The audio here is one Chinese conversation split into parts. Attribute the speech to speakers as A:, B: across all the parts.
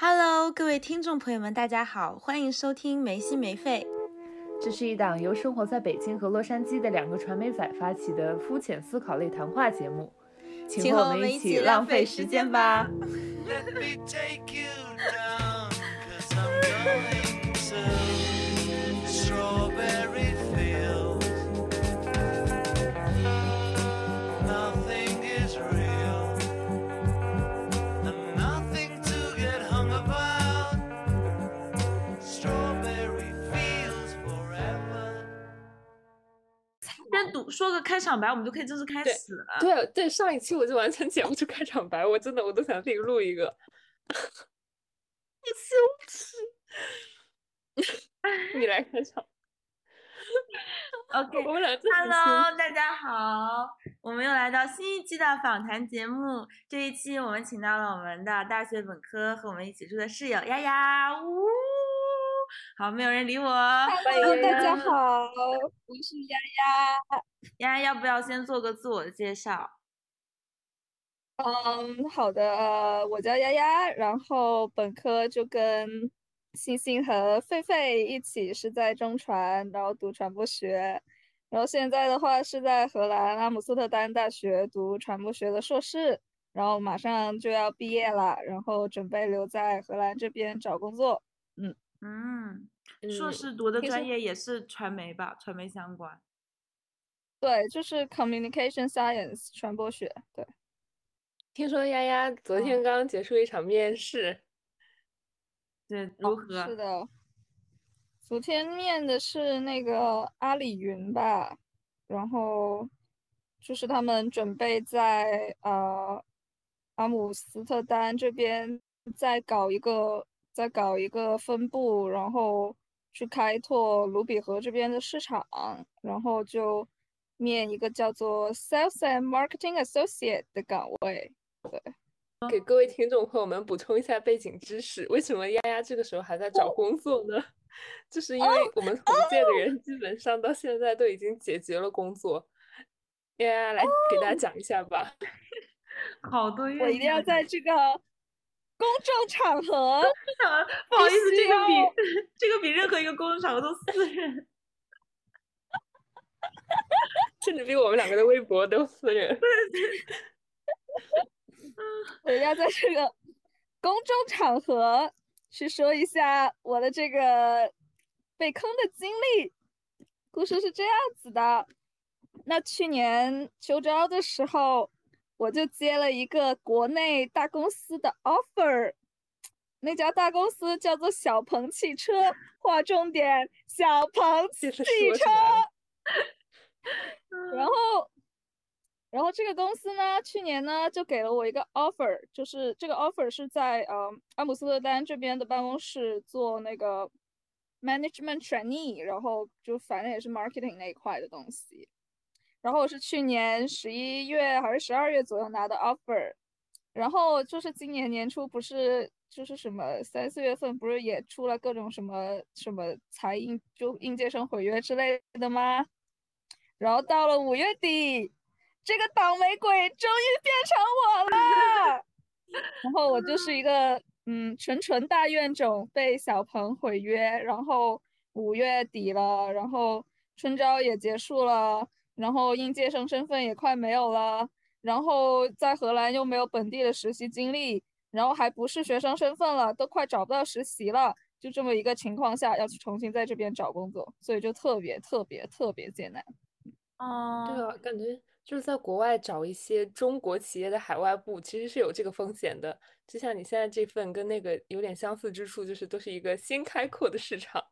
A: Hello，各位听众朋友们，大家好，欢迎收听没心没肺。
B: 这是一档由生活在北京和洛杉矶的两个传媒仔发起的肤浅思考类谈话节目，请和我们一起浪费时间吧。
A: 先读说个开场白，我们就可以正式开始了。
B: 对对，上一期我就完全剪不出开场白，我真的我都想自己录一个。
A: 你羞耻！
B: 你来开场。
A: OK，
B: 我们俩
A: Hello，大家好，我们又来到新一期的访谈节目。这一期我们请到了我们的大学本科和我们一起住的室友丫丫。呜，好，没有人理我。
C: Hello，大家好，我是丫丫。
A: 丫丫要不要先做个自我介绍？
C: 嗯，好的，我叫丫丫，然后本科就跟星星和狒狒一起是在中传，然后读传播学，然后现在的话是在荷兰阿姆斯特丹大学读传播学的硕士，然后马上就要毕业了，然后准备留在荷兰这边找工作。嗯
A: 嗯，硕士读的专业也是传媒吧？传媒相关。
C: 对，就是 communication science 传播学。对。
B: 听说丫丫昨天刚结束一场面试，
A: 对，如何？
C: 是的，昨天面的是那个阿里云吧，然后就是他们准备在呃阿姆斯特丹这边再搞一个，再搞一个分部，然后去开拓卢比河这边的市场，然后就面一个叫做 Sales and Marketing Associate 的岗位。对，
B: 给各位听众朋友们补充一下背景知识：为什么丫丫这个时候还在找工作呢？就是因为我们同届的人基本上到现在都已经解决了工作。丫丫来给大家讲一下吧。
A: 好多月，
C: 我一定要在这个公众场合。
A: 不好意思，这个比 这个比任何一个公众场合都私人，
B: 甚至比我们两个的微博都私人。
C: 我要在这个公众场合去说一下我的这个被坑的经历。故事是这样子的：那去年秋招的时候，我就接了一个国内大公司的 offer，那家大公司叫做小鹏汽车，划重点，小鹏汽车。然后。然后这个公司呢，去年呢就给了我一个 offer，就是这个 offer 是在呃阿姆斯特丹这边的办公室做那个 management trainee，然后就反正也是 marketing 那一块的东西。然后我是去年十一月还是十二月左右拿的 offer，然后就是今年年初不是就是什么三四月份不是也出了各种什么什么才应就应届生毁约之类的吗？然后到了五月底。这个倒霉鬼终于变成我了，然后我就是一个嗯纯纯大怨种，被小鹏毁约，然后五月底了，然后春招也结束了，然后应届生身份也快没有了，然后在荷兰又没有本地的实习经历，然后还不是学生身份了，都快找不到实习了，就这么一个情况下要去重新在这边找工作，所以就特别特别特别艰难。
A: 啊，
B: 对啊，感觉。就是在国外找一些中国企业的海外部，其实是有这个风险的。就像你现在这份跟那个有点相似之处，就是都是一个新开阔的市场，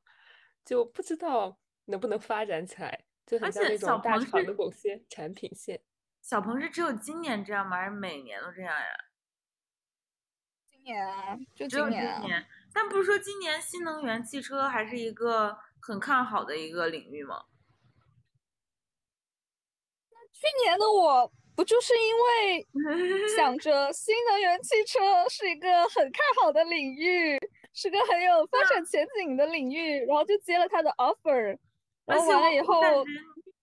B: 就不知道能不能发展起来，就很像那种大厂的某些产品线。
A: 小鹏是只有今年这样吗？还是每年都这样呀？
C: 今年啊，就
A: 只有今
C: 年。
A: 但不是说今年新能源汽车还是一个很看好的一个领域吗？
C: 去年的我不就是因为想 着新能源汽车是一个很看好的领域，是个很有发展前景的领域，然后就接了他的 offer。然后完了以后，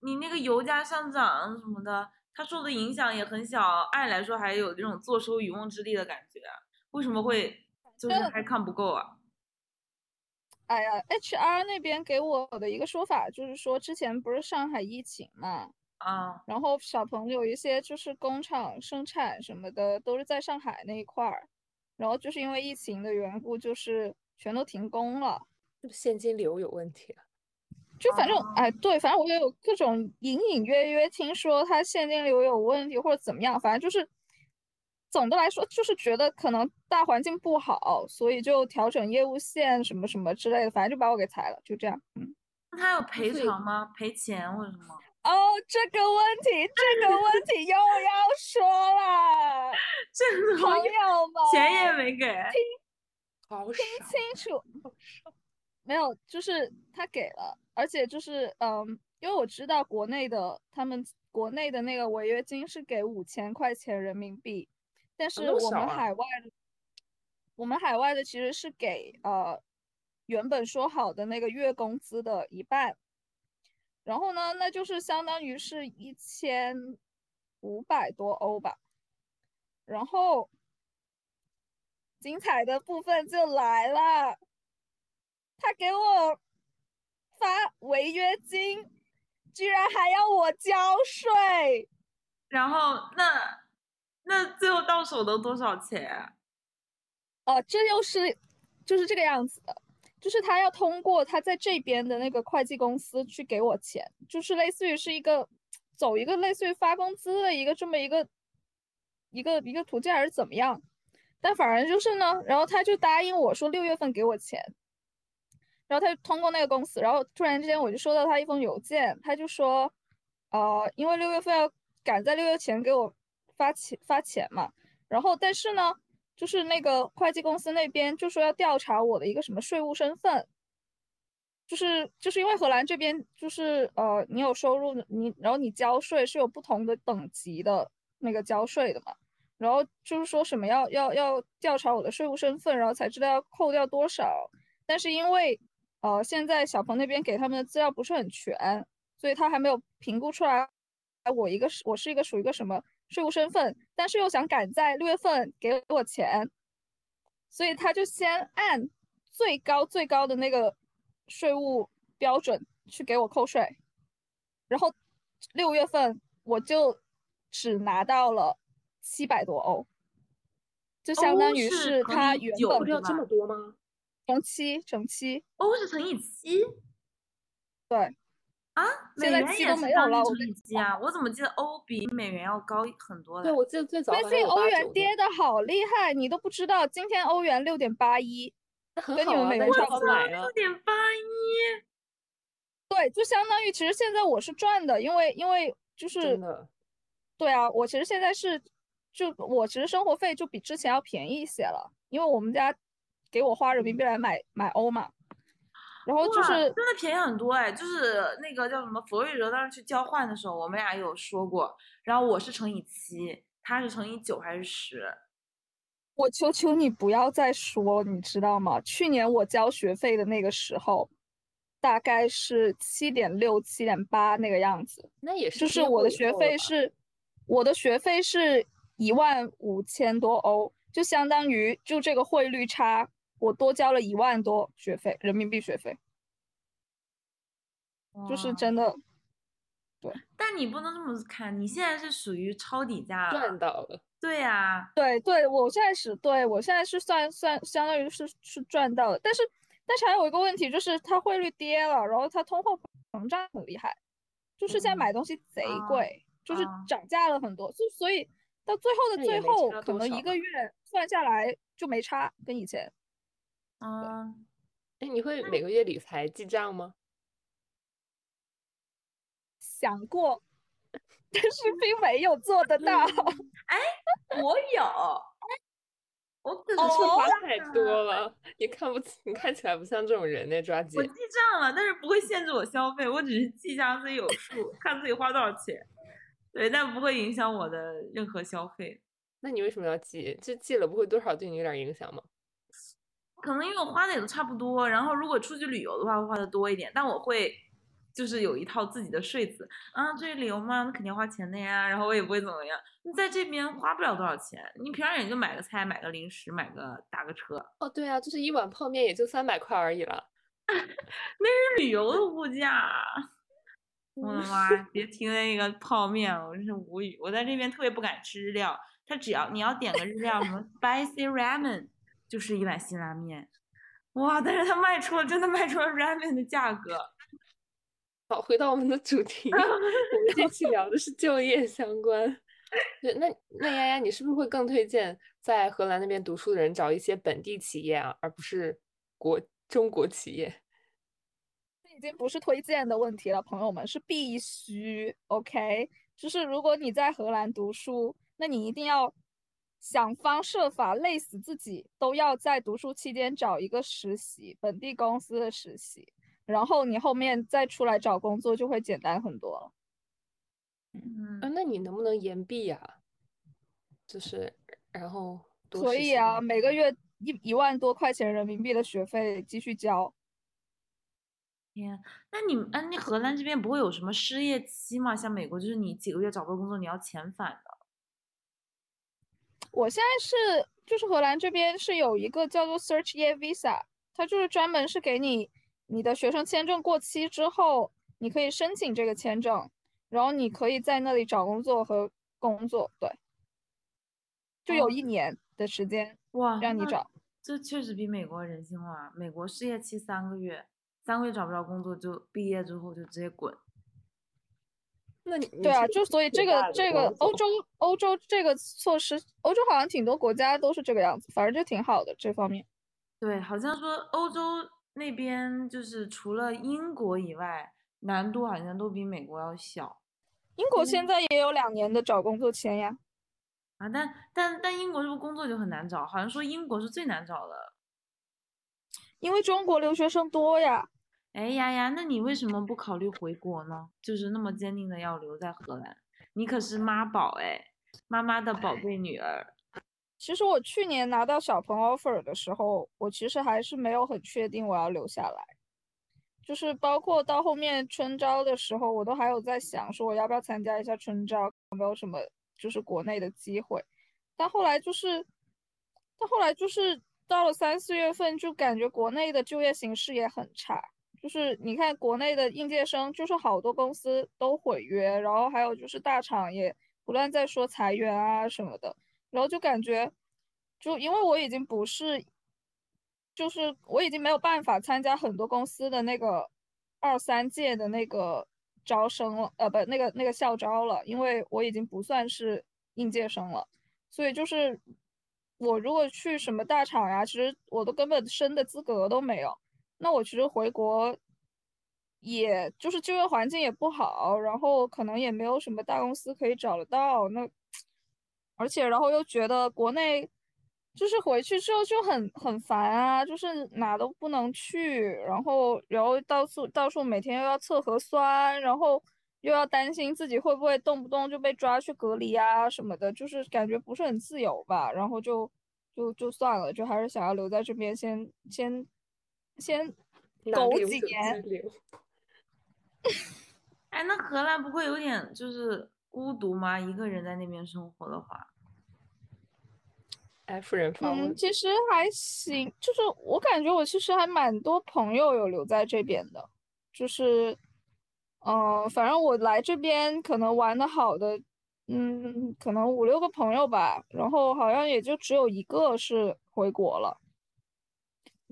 A: 你那个油价上涨什么的，它受的影响也很小。按理来说，还有这种坐收渔翁之利的感觉，为什么会就是还看不够啊？
C: 哎呀，HR 那边给我的一个说法就是说，之前不是上海疫情嘛，
A: 啊，
C: 然后小鹏有一些就是工厂生产什么的都是在上海那一块儿，然后就是因为疫情的缘故，就是全都停工了。
B: 是不是现金流有问题啊？
C: 就反正
A: 哦
C: 哎，对，反正我也有各种隐隐约约听说他现金流有问题或者怎么样，反正就是总的来说就是觉得可能大环境不好，所以就调整业务线什么什么之类的，反正就把我给裁了，就这样。嗯，
A: 那他有赔偿吗？赔钱或者什么？
C: 哦，这个问题，这个问题又要说了，
A: 这
C: 朋
A: 种
C: 友们，
A: 钱也没给，
B: 好听，
C: 清楚。没有，就是他给了，而且就是嗯，因为我知道国内的他们国内的那个违约金是给五千块钱人民币，但是我们海外的，我们海外的其实是给呃原本说好的那个月工资的一半，然后呢，那就是相当于是一千五百多欧吧，然后精彩的部分就来了。他给我发违约金，居然还要我交税。
A: 然后那那最后到手的多少钱啊？
C: 哦、这又是就是这个样子的，就是他要通过他在这边的那个会计公司去给我钱，就是类似于是一个走一个类似于发工资的一个这么一个一个一个途径还是怎么样？但反正就是呢，然后他就答应我说六月份给我钱，然后他就通过那个公司，然后突然之间我就收到他一封邮件，他就说，呃，因为六月份要赶在六月前给我发钱发钱嘛，然后但是呢，就是那个会计公司那边就说要调查我的一个什么税务身份，就是就是因为荷兰这边就是呃，你有收入，你然后你交税是有不同的等级的那个交税的嘛，然后就是说什么要要要调查我的税务身份，然后才知道要扣掉多少，但是因为呃现在小鹏那边给他们的资料不是很全，所以他还没有评估出来我一个是我是一个属于一个什么税务身份，但是又想赶在六月份给我钱，所以他就先按最高最高的那个税务标准去给我扣税，然后六月份我就只拿到了七百多欧，就相当于
A: 是
C: 他原本
A: 九对吧
B: 要这么多吗？
C: 乘七乘七，
A: 欧是乘以七
C: 对，
A: 啊？美
C: 现在
A: 元也
C: 七都没有
A: 是当乘
C: 了我跟你
A: 以七啊？我怎么记得欧比美元要高很多
B: 对，我记得最早
C: 最近欧元跌的好厉害，你都不知道，今天欧元六点八一，跟你们美元差不多
A: 六。点八一，
C: 对，就相当于其实现在我是赚的，因为因为就是，对啊，我其实现在是就我其实生活费就比之前要便宜一些了，因为我们家给我花人民币来买买欧嘛，然后就是
A: 真的便宜很多哎！就是那个叫什么佛瑞哲当时去交换的时候，我们俩有说过，然后我是乘以七，他是乘以九还是十？
C: 我求求你不要再说，你知道吗？去年我交学费的那个时候，大概是七点六、七点八那个样子。
B: 那也是
C: 就是我的学费是，我的学费是一万五千多欧，就相当于就这个汇率差，我多交了一万多学费，人民币学费，就是真的。
A: 对但你不能这么看，你现在是属于抄底价
B: 赚。到了。
A: 对呀、
C: 对对，我现在是对我现在是算算相当于是是赚到了，但是但是还有一个问题就是它汇率跌了，然后它通货膨胀很厉害，就是现在
A: 嗯
C: 买东西贼
A: 啊
C: 贵，就是
A: 啊
C: 涨价了很多，就所以到最后的最后，可能一个月算下来就没差，跟以前。
A: 嗯，
B: 哎，你会每个月理财记账吗？
C: 想过，但是并没有做得到。
A: 哎我有，我可是
C: 哦
B: 是花太多了，你看不起，你看起来不像这种人呢，抓紧
A: 我。记账了，但是不会限制我消费，我只是记下自己有数，看自己花多少钱。对，但不会影响我的任何消费。
B: 那你为什么要记？这记了不会多少对你有点影响吗？
A: 可能因为我花的也都差不多，然后如果出去旅游的话，会花的多一点，但我会就是有一套自己的睡姿啊，这里旅游嘛，那肯定要花钱的呀，然后我也不会怎么样。你在这边花不了多少钱，你平常也就买个菜、买个零食、买个打个车。
B: 哦，对啊，就是一碗泡面也就三百块而已了。
A: 那是旅游的物价。我的妈！别提那个泡面了，我真是无语。我在这边特别不敢吃日料，他只要你要点个日料，什么 spicy ramen，就是一碗辛拉面。哇！但是他卖出了，真的卖出了 ramen 的价格。
B: 好，回到我们的主题，我们这期聊的是就业相关。对，那那丫丫，你是不是会更推荐在荷兰那边读书的人找一些本地企业啊，而不是国中国企业？
C: 这已经不是推荐的问题了，朋友们，是必须。OK，就是如果你在荷兰读书，那你一定要想方设法累死自己，都要在读书期间找一个实习，本地公司的实习。然后你后面再出来找工作就会简单很多了。
A: 嗯，
B: 啊，那你能不能延毕呀？就是，然后
C: 可以啊，每个月一一万多块钱人民币的学费继续交。
A: 天，那你们，哎，那荷兰这边不会有什么失业期吗？像美国，就是你几个月找不到工作，你要遣返的。
C: 我现在是，就是荷兰这边是有一个叫做 Search Year Visa，它就是专门是给你。你的学生签证过期之后，你可以申请这个签证，然后你可以在那里找工作和工作，对，就有一年的时间
A: 哇，
C: 让你找。
A: 这确实比美国人性化。美国失业期三个月，三个月找不着工作就毕业之后就直接滚。
B: 那你
C: 对啊，就所以这个这个欧洲欧洲这个措施，欧洲好像挺多国家都是这个样子，反正就挺好的这方面。
A: 对，好像说欧洲。那边就是除了英国以外，难度好像都比美国要小。
C: 英国现在也有两年的找工作签呀。
A: 啊，但但但英国是不是工作就很难找？好像说英国是最难找的，
C: 因为中国留学生多呀。
A: 哎呀呀，那你为什么不考虑回国呢？就是那么坚定的要留在荷兰，你可是妈宝哎，妈妈的宝贝女儿。
C: 其实我去年拿到小鹏 offer 的时候，我其实还是没有很确定我要留下来，就是包括到后面春招的时候，我都还有在想说我要不要参加一下春招，有没有什么就是国内的机会。但后来就是，但后来就是到了三四月份，就感觉国内的就业形势也很差，就是你看国内的应届生，就是好多公司都毁约，然后还有就是大厂也不断在说裁员啊什么的。然后就感觉，就因为我已经不是，就是我已经没有办法参加很多公司的那个二三届的那个招生了，呃，不，那个那个校招了，因为我已经不算是应届生了，所以就是我如果去什么大厂呀，其实我都根本升的资格都没有。那我其实回国，也就是就业环境也不好，然后可能也没有什么大公司可以找得到那。而且，然后又觉得国内就是回去之后就很很烦啊，就是哪都不能去，然后然后到处到处每天又要测核酸，然后又要担心自己会不会动不动就被抓去隔离啊什么的，就是感觉不是很自由吧。然后就就就算了，就还是想要留在这边，先先先 苟几年。
A: 哎，那荷兰不会有点就是？孤独吗？一个人在那边生活的话
B: ，F 人发
C: 嗯，其实还行，就是我感觉我其实还蛮多朋友有留在这边的，就是，嗯，反正我来这边可能玩的好的，嗯，可能五六个朋友吧，然后好像也就只有一个是回国了，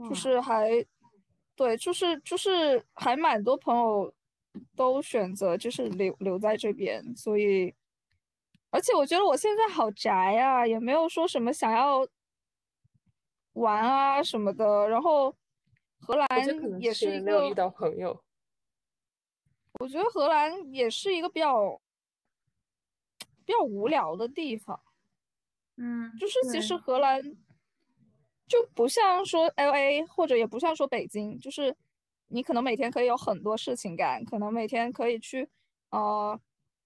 C: 就是还，对，就是就是还蛮多朋友。都选择就是留留在这边，所以，而且我觉得我现在好宅啊，也没有说什么想要玩啊什么的。然后荷兰也是一
B: 个遇到朋友，
C: 我觉得荷兰也是一个比较比较无聊的地方。
A: 嗯，
C: 就是其实荷兰就不像说 L A 或者也不像说北京，就是。你可能每天可以有很多事情干，可能每天可以去，呃，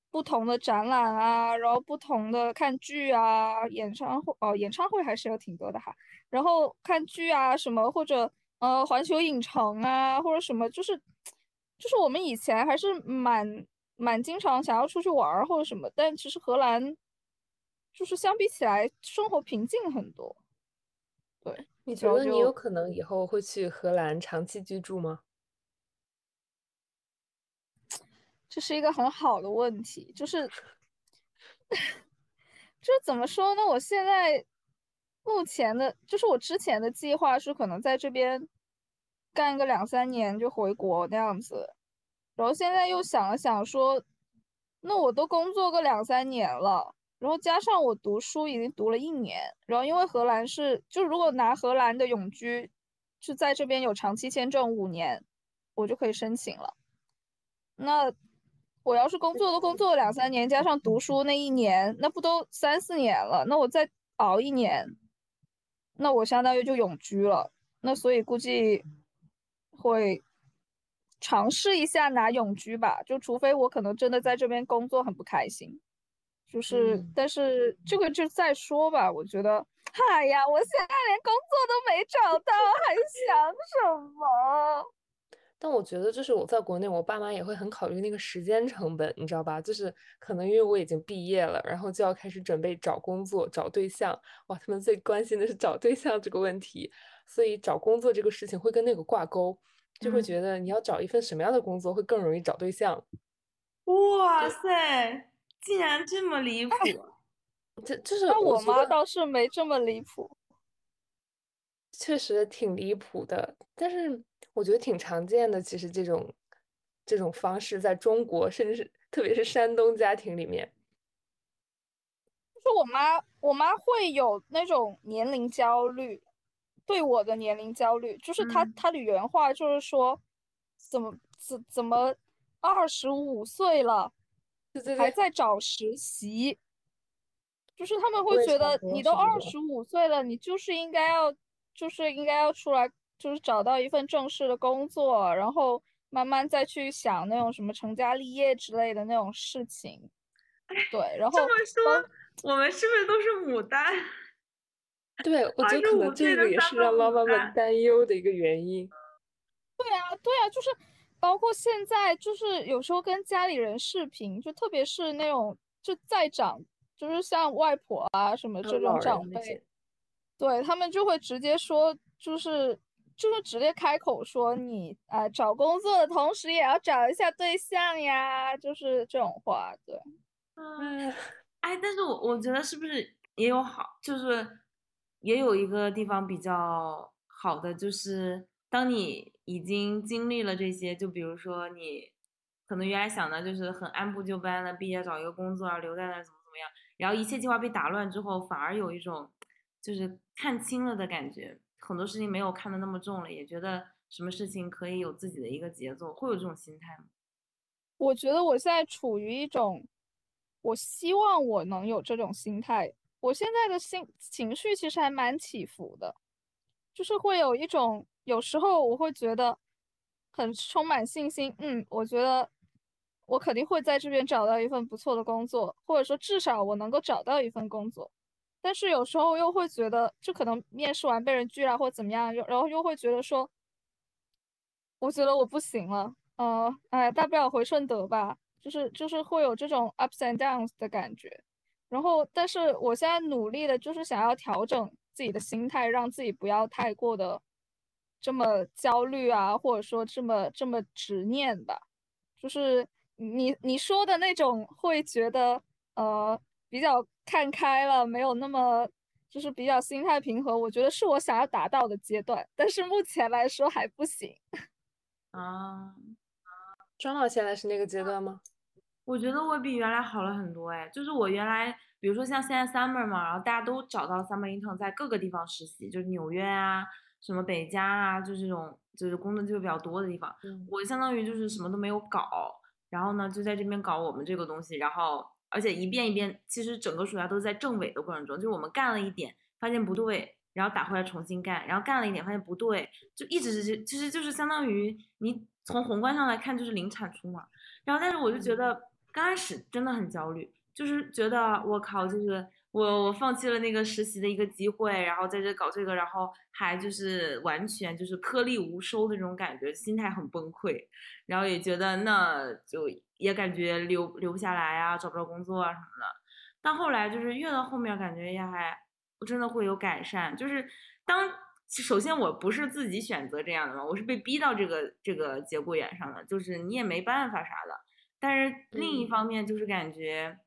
C: 不同的展览啊，然后不同的看剧啊，演唱会哦，演唱会还是有挺多的哈。然后看剧啊什么，或者呃环球影城啊，或者什么，就是就是我们以前还是蛮蛮经常想要出去玩儿或者什么，但其实荷兰就是相比起来生活平静很多。对，
B: 你觉得你有可能以后会去荷兰长期居住吗？
C: 这是一个很好的问题，就是，就是怎么说呢？我现在目前的，就是我之前的计划是可能在这边干个两三年就回国那样子，然后现在又想了想说，那我都工作个两三年了，然后加上我读书已经读了一年，然后因为荷兰是，就如果拿荷兰的永居，是在这边有长期签证五年，我就可以申请了。那我要是工作都工作了两三年，加上读书那一年，那不都三四年了？那我再熬一年，那我相当于就永居了。那所以估计会尝试一下拿永居吧，就除非我可能真的在这边工作很不开心，就是，
B: 嗯
C: 但是这个就再说吧。我觉得，哎呀，我现在连工作都没找到，还想什么？
B: 但我觉得，就是我在国内，我爸妈也会很考虑那个时间成本，你知道吧？就是可能因为我已经毕业了，然后就要开始准备找工作、找对象。哇，他们最关心的是找对象这个问题，所以找工作这个事情会跟那个挂钩，就会
A: 嗯
B: 觉得你要找一份什么样的工作会更容易找对象。
A: 哇塞，竟然这么离谱！
B: 这就是
C: 那我妈倒是没这么离谱。
B: 确实挺离谱的，但是我觉得挺常见的。其实这种这种方式在中国，甚至是特别是山东家庭里面，
C: 就是我妈，我妈会有那种年龄焦虑，对我的年龄焦虑，就是她
A: 嗯
C: 她的原话就是说，怎么怎怎么二十五岁了还
B: 对对对，
C: 在找实习，就是他们会觉得你都二十五岁了，你就是应该要就是应该要出来，就是找到一份正式的工作，然后慢慢再去想那种什么成家立业之类的那种事情。对，然后
A: 这么说，我们是不是都是牡丹？
B: 对，我觉得可能这
A: 个
B: 个也是让妈
A: 牡
B: 妈们担忧的一个原因。
C: 对啊，对啊，就是包括现在，就是有时候跟家里人视频，就特别是那种就在长，就是像外婆啊什么这种长辈，对他们就会直接说，就是就是直接开口说你啊、呃找工作的同时也要找一下对象呀，就是这种话，对。
A: 嗯，
B: 哎，
A: 哎，但是我我觉得是不是也有好，就是也有一个地方比较好的，就是当你已经经历了这些，就比如说你可能原来想的就是很按部就班的毕业找一个工作，啊留在那怎么怎么样，然后一切计划被打乱之后，反而有一种就是看清了的感觉，很多事情没有看得那么重了，也觉得什么事情可以有自己的一个节奏，会有这种心态吗？
C: 我觉得我现在处于一种，我希望我能有这种心态。我现在的心情绪其实还蛮起伏的，就是会有一种，有时候我会觉得很充满信心，嗯，我觉得我肯定会在这边找到一份不错的工作，或者说至少我能够找到一份工作。但是有时候又会觉得，就可能面试完被人拒了或怎么样，又然后又会觉得说，我觉得我不行了，呃，哎，大不了回顺德吧，就是就是会有这种 ups and downs 的感觉。然后，但是我现在努力的就是想要调整自己的心态，让自己不要太过的这么焦虑啊，或者说这么这么执念吧。就是你你说的那种会觉得呃比较看开了，没有那么就是比较心态平和，我觉得是我想要达到的阶段，但是目前来说还不行。
A: 啊。
B: 庄老现在是那个阶段吗？
A: 我觉得我比原来好了很多哎，就是我原来，比如说像现在 summer 嘛，然后大家都找到了 summer intern，在各个地方实习，就是纽约啊，什么北加啊，就这种就是工作机会比较多的地方。
B: 嗯，
A: 我相当于就是什么都没有搞，然后呢就在这边搞我们这个东西，然后而且一遍一遍，其实整个暑假都是在正伪的过程中，就是我们干了一点，发现不对，然后打回来重新干，然后干了一点，发现不对，就一直是其实就是相当于你从宏观上来看就是零产出嘛。然后但是我就觉得刚开始真的很焦虑，就是觉得我靠，就是我我放弃了那个实习的一个机会，然后在这搞这个，然后还就是完全就是颗粒无收的这种感觉，心态很崩溃，然后也觉得那就也感觉留留不下来啊，找不着工作啊什么的。但后来就是越到后面，感觉也还我真的会有改善。就是当首先我不是自己选择这样的嘛，我是被逼到这个这个节骨眼上的，就是你也没办法啥的。但是另一方面就是感觉。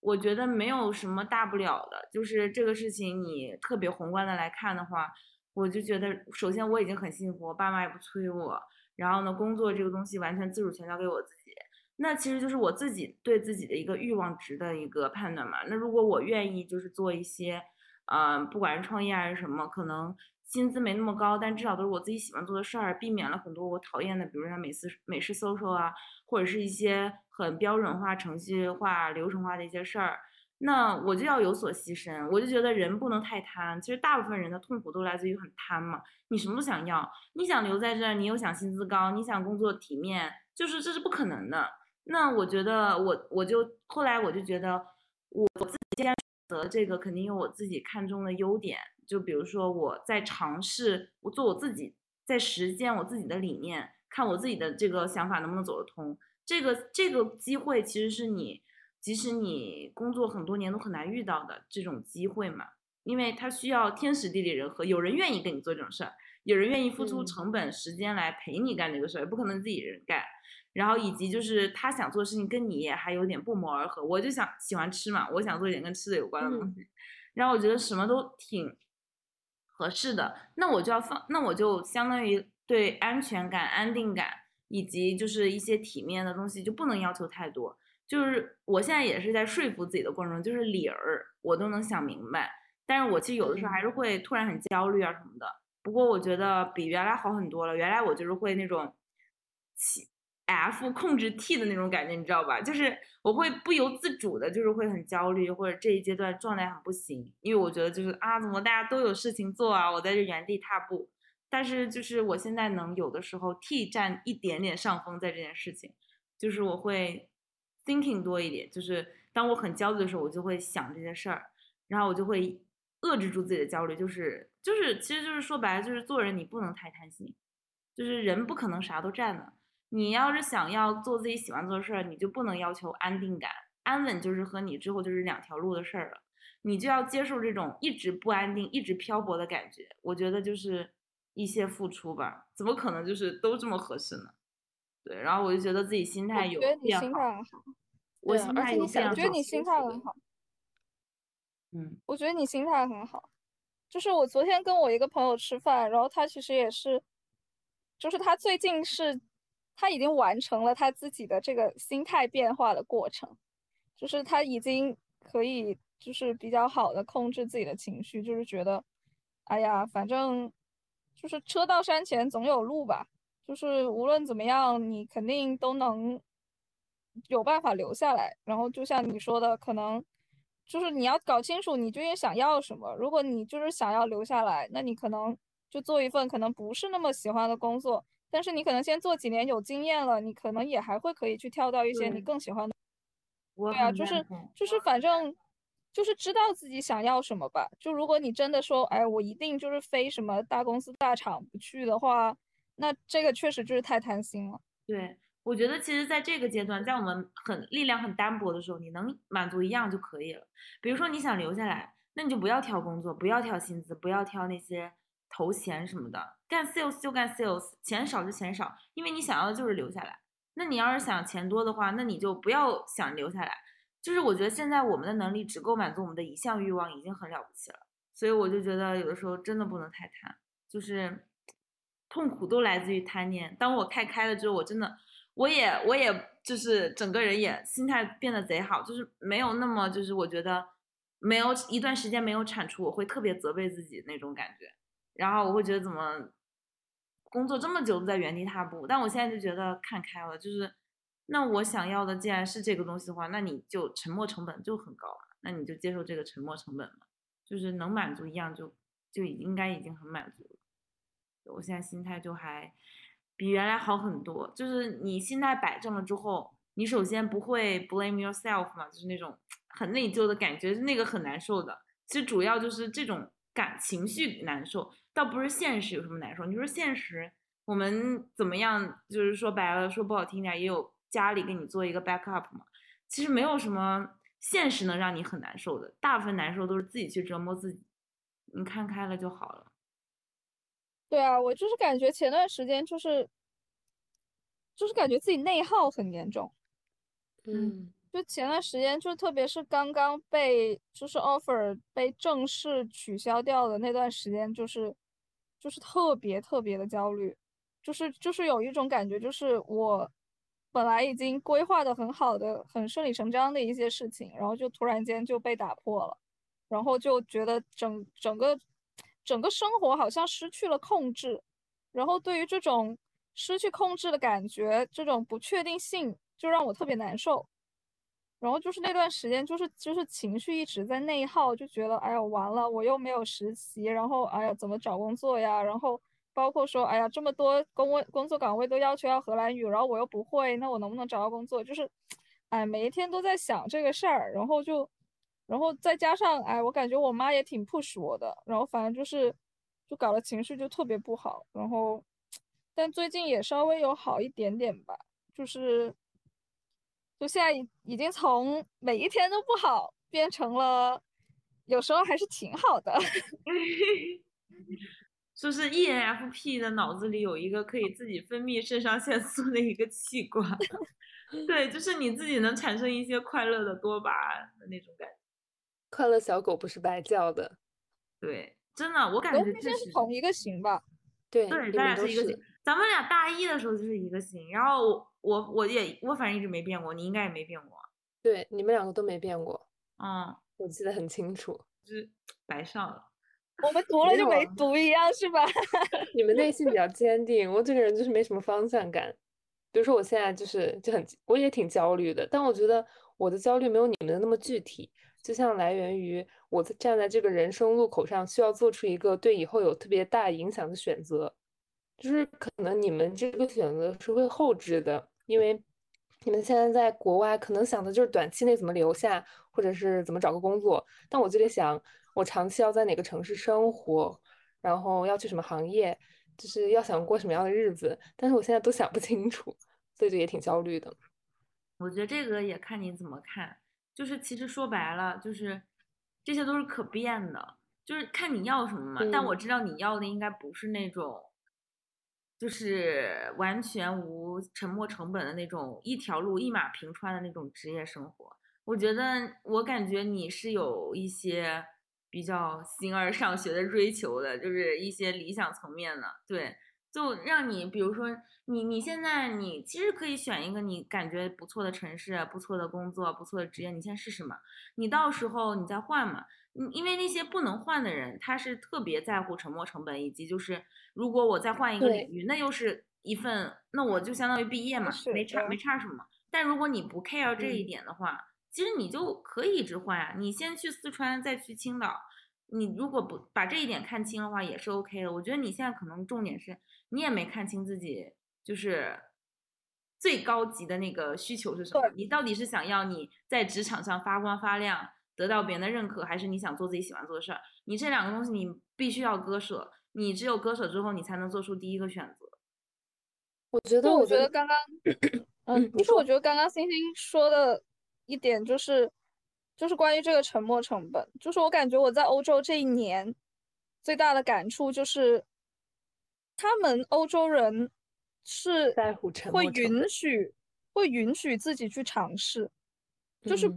A: 我觉得没有什么大不了的，就是这个事情你特别宏观的来看的话，我就觉得首先我已经很幸福，我爸妈也不催我，然后呢，工作这个东西完全自主权交给我自己，那其实就是我自己对自己的一个欲望值的一个判断嘛。那如果我愿意就是做一些，嗯，不管是创业还是什么，可能薪资没那么高，但至少都是我自己喜欢做的事儿，避免了很多我讨厌的，比如说美式美式 social 啊，或者是一些。很标准化、程序化、流程化的一些事儿，那我就要有所牺牲。我就觉得人不能太贪。其实大部分人的痛苦都来自于很贪嘛。你什么都想要，你想留在这儿，你又想薪资高，你想工作体面，就是这是不可能的。那我觉得我我就后来我就觉得我自己选择这个，肯定有我自己看中的优点。就比如说我在尝试，我做我自己，在实践我自己的理念，看我自己的这个想法能不能走得通。这个这个机会其实是你，即使你工作很多年都很难遇到的这种机会嘛，因为它需要天时地利人和，有人愿意跟你做这种事儿，有人愿意付出成本时间来陪你干这个事儿，不可能自己人干。然后以及就是他想做的事情跟你也还有点不谋而合，我就想喜欢吃嘛，我想做一点跟吃的有关的东西，然后我觉得什么都挺合适的，那我就要放，那我就相当于对安全感、安定感。以及就是一些体面的东西就不能要求太多，就是我现在也是在说服自己的过程中，就是理儿我都能想明白，但是我其实有的时候还是会突然很焦虑啊什么的。不过我觉得比原来好很多了，原来我就是会那种，F 控制 T 的那种感觉，你知道吧？就是我会不由自主的，就是会很焦虑，或者这一阶段状态很不行，因为我觉得就是啊，怎么大家都有事情做啊，我在这原地踏步。但是就是我现在能有的时候，T 占一点点上风在这件事情，就是我会 thinking 多一点，就是当我很焦虑的时候，我就会想这些事儿，然后我就会遏制住自己的焦虑，就是就是其实就是说白了就是做人你不能太贪心，就是人不可能啥都占的，你要是想要做自己喜欢做的事儿，你就不能要求安定感，安稳就是和你之后就是两条路的事儿了，你就要接受这种一直不安定、一直漂泊的感觉，我觉得就是。一些付出吧，怎么可能就是都这么合适呢？对，然后我就觉得自己心态有变
C: 好。
A: 我心态有变好。
C: 我觉得你心态很好。
A: 嗯，
C: 我觉得你心态很好。就是我昨天跟我一个朋友吃饭，然后他其实也是，就是他最近是，他已经完成了他自己的这个心态变化的过程，就是他已经可以就是比较好的控制自己的情绪，就是觉得，哎呀，反正。就是车到山前总有路吧，就是无论怎么样，你肯定都能有办法留下来。然后就像你说的，可能就是你要搞清楚你究竟想要什么。如果你就是想要留下来，那你可能就做一份可能不是那么喜欢的工作，但是你可能先做几年有经验了，你可能也还会可以去跳到一些你更喜欢的。对啊，就是就是反正。就是知道自己想要什么吧。就如果你真的说，哎，我一定就是非什么大公司大厂不去的话，那这个确实就是太贪心了。
A: 对，我觉得其实在这个阶段，在我们很力量很单薄的时候，你能满足一样就可以了。比如说你想留下来，那你就不要挑工作，不要挑薪资，不要挑那些头衔什么的，干 sales 就干 sales，钱少就钱少，因为你想要的就是留下来。那你要是想钱多的话，那你就不要想留下来。就是我觉得现在我们的能力只够满足我们的一项欲望，已经很了不起了。所以我就觉得有的时候真的不能太贪，就是痛苦都来自于贪念。当我太开了之后，我真的，我也我也就是整个人也心态变得贼好，就是没有那么就是我觉得没有一段时间没有产出，我会特别责备自己那种感觉。然后我会觉得怎么工作这么久都在原地踏步，但我现在就觉得看开了，就是。那我想要的既然是这个东西的话，那你就沉没成本就很高啊，那你就接受这个沉没成本嘛，就是能满足一样就就应该已经很满足了。我现在心态就还比原来好很多，就是你心态摆正了之后，你首先不会 blame yourself 嘛，就是那种很内疚的感觉，那个很难受的。其实主要就是这种感情绪难受，倒不是现实有什么难受。你说现实，我们怎么样？就是说白了，说不好听点，也有家里给你做一个 backup 嘛。其实没有什么现实能让你很难受的，大部分难受都是自己去折磨自己。你看开了就好了。
C: 对啊，我就是感觉前段时间就是，就是感觉自己内耗很严重。
B: 嗯。
C: 就前段时间，就特别是刚刚被就是 offer 被正式取消掉的那段时间，就是就是特别特别的焦虑，就是就是有一种感觉，就是我本来已经规划的很好的、很顺理成章的一些事情，然后就突然间就被打破了，然后就觉得整整个整个生活好像失去了控制，然后对于这种失去控制的感觉，这种不确定性，就让我特别难受。然后就是那段时间，就是就是情绪一直在内耗，就觉得哎呀完了，我又没有实习，然后哎呀怎么找工作呀？然后包括说哎呀这么多工位工作岗位都要求要荷兰语，然后我又不会，那我能不能找到工作？就是哎每一天都在想这个事儿，然后就然后再加上哎我感觉我妈也挺 push 我的，然后反正就是就搞得情绪就特别不好。然后但最近也稍微有好一点点吧，就是。就现在已已经从每一天都不好变成了，有时候还是挺好的。
A: 就 是 ENFP 的脑子里有一个可以自己分泌肾上腺素的一个器官，对，就是你自己能产生一些快乐的多巴胺的那种感觉。
B: 快乐小狗不是白叫的，
A: 对，真的，我感觉这
C: 是同一个型吧？
B: 对，
A: 对，咱俩是一个型。咱们俩大一的时候就是一个型，然后。我我也我反正一直没变过，你应该也没变过。
B: 对，你们两个都没变过。
A: 嗯，
B: 我记得很清楚，
A: 就是白上了。
C: 我们读了就没读一样是吧？
B: 你们内心比较坚定，我这个人就是没什么方向感。比如说我现在就是就很，我也挺焦虑的，但我觉得我的焦虑没有你们的那么具体，就像来源于我在站在这个人生路口上，需要做出一个对以后有特别大影响的选择。就是可能你们这个选择是会后置的，因为你们现在在国外，可能想的就是短期内怎么留下，或者是怎么找个工作。但我这里想，我长期要在哪个城市生活，然后要去什么行业，就是要想过什么样的日子。但是我现在都想不清楚，所以就也挺焦虑的。
A: 我觉得这个也看你怎么看，就是其实说白了，就是这些都是可变的，就是看你要什么嘛。但我知道你要的应该不是那种。就是完全无沉没成本的那种，一条路一马平川的那种职业生活。我觉得，我感觉你是有一些比较形而上学的追求的，就是一些理想层面的。对，就让你，比如说你，你现在你其实可以选一个你感觉不错的城市、不错的工作、不错的职业，你先试试嘛。你到时候你再换嘛。因为那些不能换的人，他是特别在乎沉没成本，以及就是如果我再换一个领域，那又是一份，那我就相当于毕业嘛，没差没差什么。但如果你不 care 这一点的话，其实你就可以一直换啊。你先去四川，再去青岛，你如果不把这一点看清的话，也是 OK 的。我觉得你现在可能重点是你也没看清自己就是最高级的那个需求是什么，你到底是想要你在职场上发光发亮。得到别人的认可，还是你想做自己喜欢做的事儿？你这两个东西你必须要割舍，你只有割舍之后，你才能做出第一个选择。
B: 我觉得，
C: 我
B: 觉得
C: 刚刚，嗯，就是我觉得刚刚星星说的一点就是，就是关于这个沉没成本，就是我感觉我在欧洲这一年最大的感触就是，他们欧洲人是会允许会允许自己去尝试，就是。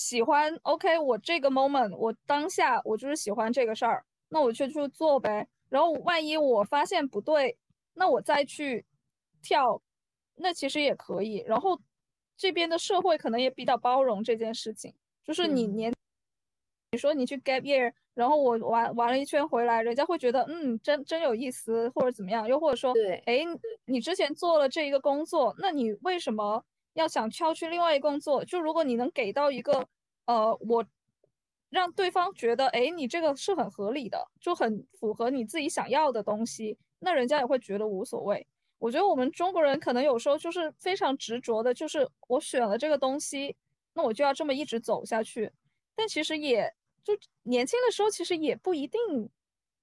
C: 喜欢，OK，我这个 moment，我当下我就是喜欢这个事儿，那我就去做呗。然后万一我发现不对，那我再去跳，那其实也可以。然后这边的社会可能也比较包容这件事情，就是你年，你说你去 gap year，然后我玩玩了一圈回来，人家会觉得嗯，真真有意思，或者怎么样，又或者说，
B: 对，
C: 哎，你之前做了这一个工作，那你为什么？要想跳去另外一个工作，就如果你能给到一个，呃，我让对方觉得，哎，你这个是很合理的，就很符合你自己想要的东西，那人家也会觉得无所谓。我觉得我们中国人可能有时候就是非常执着的，就是我选了这个东西，那我就要这么一直走下去。但其实也就年轻的时候，其实也不一定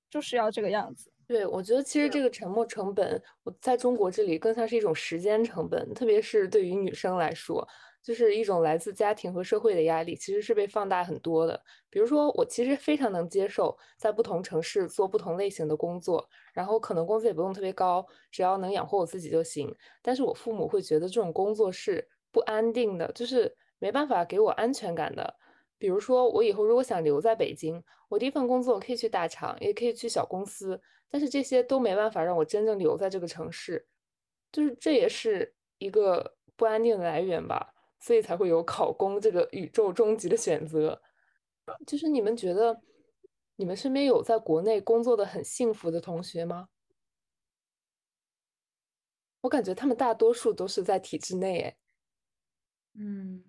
C: 就是要这个样子。
B: 对，我觉得其实这个沉没成本，我在中国这里更像是一种时间成本，特别是对于女生来说，就是一种来自家庭和社会的压力，其实是被放大很多的。比如说，我其实非常能接受在不同城市做不同类型的工作，然后可能工资也不用特别高，只要能养活我自己就行。但是我父母会觉得这种工作是不安定的，就是没办法给我安全感的。比如说，我以后如果想留在北京，我第一份工作我可以去大厂，也可以去小公司。但是这些都没办法让我真正留在这个城市，就是这也是一个不安定的来源吧，所以才会有考公这个宇宙终极的选择。就是你们觉得，你们身边有在国内工作的很幸福的同学吗？我感觉他们大多数都是在体制内，哎，
A: 嗯，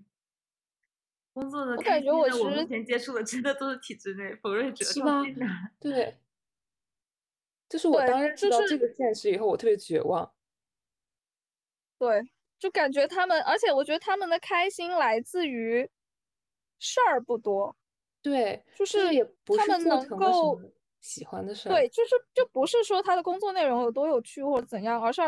A: 工作的
C: 我感觉我
A: 我目前接触的真的都是体制内，否认者
B: 是吗？对。就是我当时知道这个现实以后，我特别绝望。
C: 对，就感觉他们，而且我觉得他们的开心来自于事儿不多。
B: 对，
C: 就是
B: 也
C: 他们能够
B: 喜欢的事
C: 儿。对，就是就不是说他的工作内容有多有趣或者怎样，而是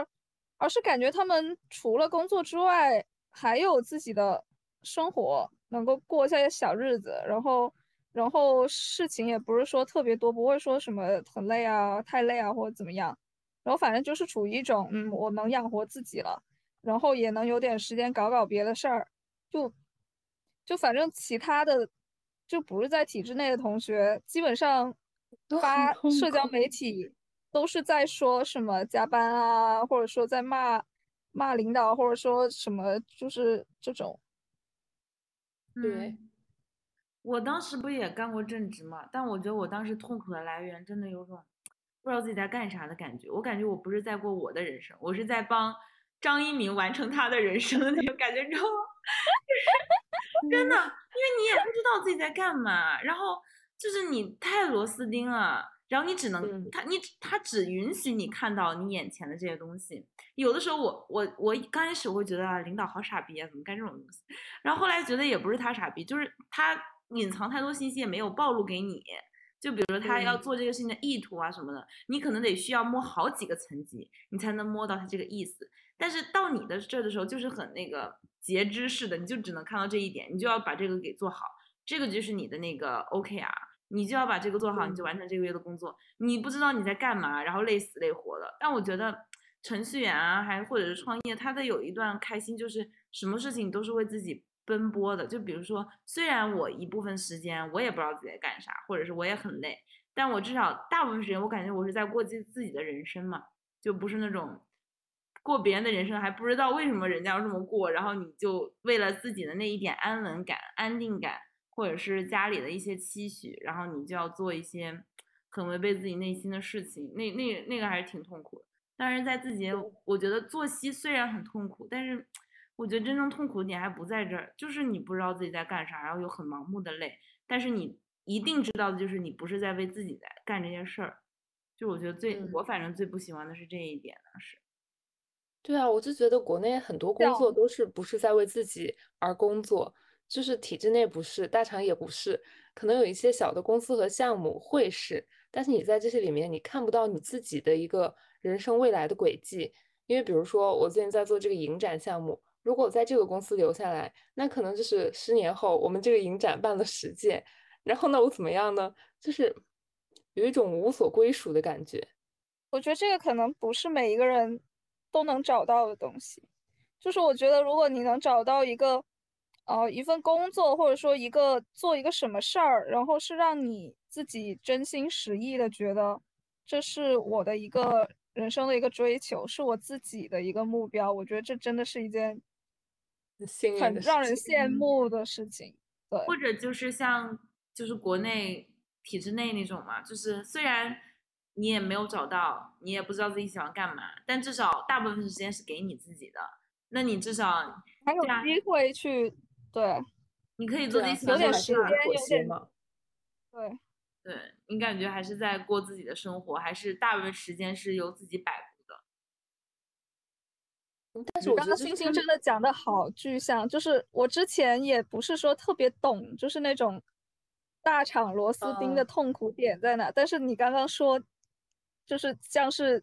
C: 而是感觉他们除了工作之外，还有自己的生活，能够过一下小日子，然后。然后事情也不是说特别多，不会说什么很累啊、太累啊或者怎么样。然后反正就是处于一种，嗯，我能养活自己了，然后也能有点时间搞搞别的事儿。就就反正其他的，就不是在体制内的同学，基本上发社交媒体都是在说什么加班啊，或者说在骂骂领导，或者说什么就是这种。
B: 对。
A: 我当时不也干过正职嘛？但我觉得我当时痛苦的来源真的有种不知道自己在干啥的感觉。我感觉我不是在过我的人生，我是在帮张一鸣完成他的人生的那种感觉，你知道吗？真的，因为你也不知道自己在干嘛，然后就是你太螺丝钉了，然后你只能他你他只允许你看到你眼前的这些东西。有的时候我我我刚开始我会觉得啊，领导好傻逼啊，怎么干这种东西？然后后来觉得也不是他傻逼，就是他。隐藏太多信息也没有暴露给你，就比如说他要做这个事情的意图啊什么的，你可能得需要摸好几个层级，你才能摸到他这个意思。但是到你的这的时候，就是很那个截肢式的，你就只能看到这一点，你就要把这个给做好，这个就是你的那个 OKR，你就要把这个做好，你就完成这个月的工作。你不知道你在干嘛，然后累死累活的。但我觉得程序员啊，还或者是创业，他的有一段开心，就是什么事情都是为自己。奔波的，就比如说，虽然我一部分时间我也不知道自己在干啥，或者是我也很累，但我至少大部分时间我感觉我是在过自自己的人生嘛，就不是那种过别人的人生还不知道为什么人家要这么过，然后你就为了自己的那一点安稳感、安定感，或者是家里的一些期许，然后你就要做一些很违背自己内心的事情，那那那个还是挺痛苦的。但是在自己，我觉得作息虽然很痛苦，但是。我觉得真正痛苦的点还不在这儿，就是你不知道自己在干啥，然后又很盲目的累。但是你一定知道的就是你不是在为自己在干这些事儿。就我觉得最我反正最不喜欢的是这一点，是。
B: 对啊，我就觉得国内很多工作都是不是在为自己而工作，就是体制内不是，大厂也不是，可能有一些小的公司和项目会是，但是你在这些里面你看不到你自己的一个人生未来的轨迹，因为比如说我最近在做这个影展项目。如果在这个公司留下来，那可能就是十年后我们这个影展办了十届，然后呢，我怎么样呢？就是有一种无所归属的感觉。
C: 我觉得这个可能不是每一个人都能找到的东西。就是我觉得，如果你能找到一个，呃，一份工作，或者说一个做一个什么事儿，然后是让你自己真心实意的觉得这是我的一个人生的一个追求，是我自己的一个目标，我觉得这真的是一件。很让人羡慕的事情，对，
A: 或者就是像就是国内体制内那种嘛，就是虽然你也没有找到，你也不知道自己喜欢干嘛，但至少大部分时间是给你自己的，那你至少
C: 还有机会去，对，
A: 你可以做自己喜欢
C: 的事，
B: 有点
C: 对，
A: 对你感觉还是在过自己的生活，还是大部分时间是由自己摆布的。
B: 但是我
C: 刚刚星星真的讲的好具象，就是我之前也不是说特别懂，就是那种大厂螺丝钉的
B: 嗯
C: 痛苦点在哪。但是你刚刚说，就是像是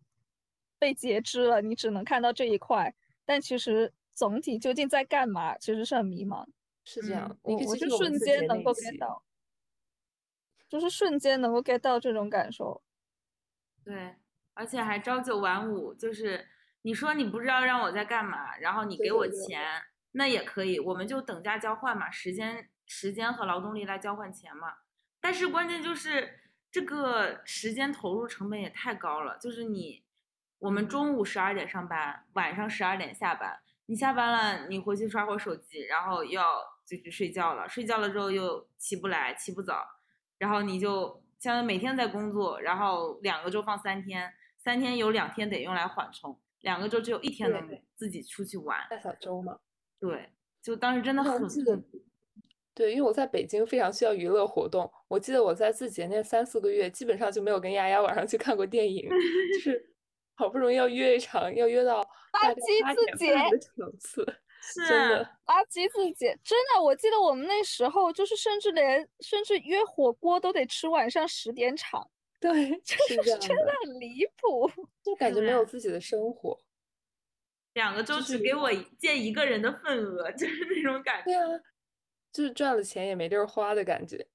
C: 被截肢了，你只能看到这一块，但其实总体究竟在干嘛，其实是很迷茫。
B: 是这样
C: 我我就瞬间能够 get 到，就是瞬间能够 get 到这种感受。
A: 对，而且还朝九晚五，就是你说你不知道让我在干嘛，然后你给我
B: 对对对
A: 钱，那也可以，我们就等价交换嘛，时间时间和劳动力来交换钱嘛。但是关键就是这个时间投入成本也太高了，就是你我们中午十二点上班，晚上十二点下班，你下班了，你回去刷会儿手机，然后要就去睡觉了，睡觉了之后又起不来，起不早，然后你就相当于每天在工作，然后两个周放三天，三天有两天得用来缓冲，两个周只有一天能自己出去玩。
B: 大小周嘛。
A: 对，就当时真的很
B: 记得。对，因为我在北京非常需要娱乐活动。我记得我在字节那三四个月，基本上就没有跟丫丫晚上去看过电影，就是 好不容易要约一场，要约到大概
C: 鸡
B: 八点
C: 字节
B: 半的场次，
A: 是
B: 真的。
C: 垃圾自己真的，我记得我们那时候就是甚至连甚至约火锅都得吃晚上十点场，
B: 对，
C: 就
B: 是这样
C: 真的
B: 的，
C: 很离谱。
B: 就感觉没有自己的生活。
A: 两个周
B: 就
A: 只给我一见一个人的份额，就是那种感觉。
B: 对啊，就是赚了钱也没地儿花的感觉，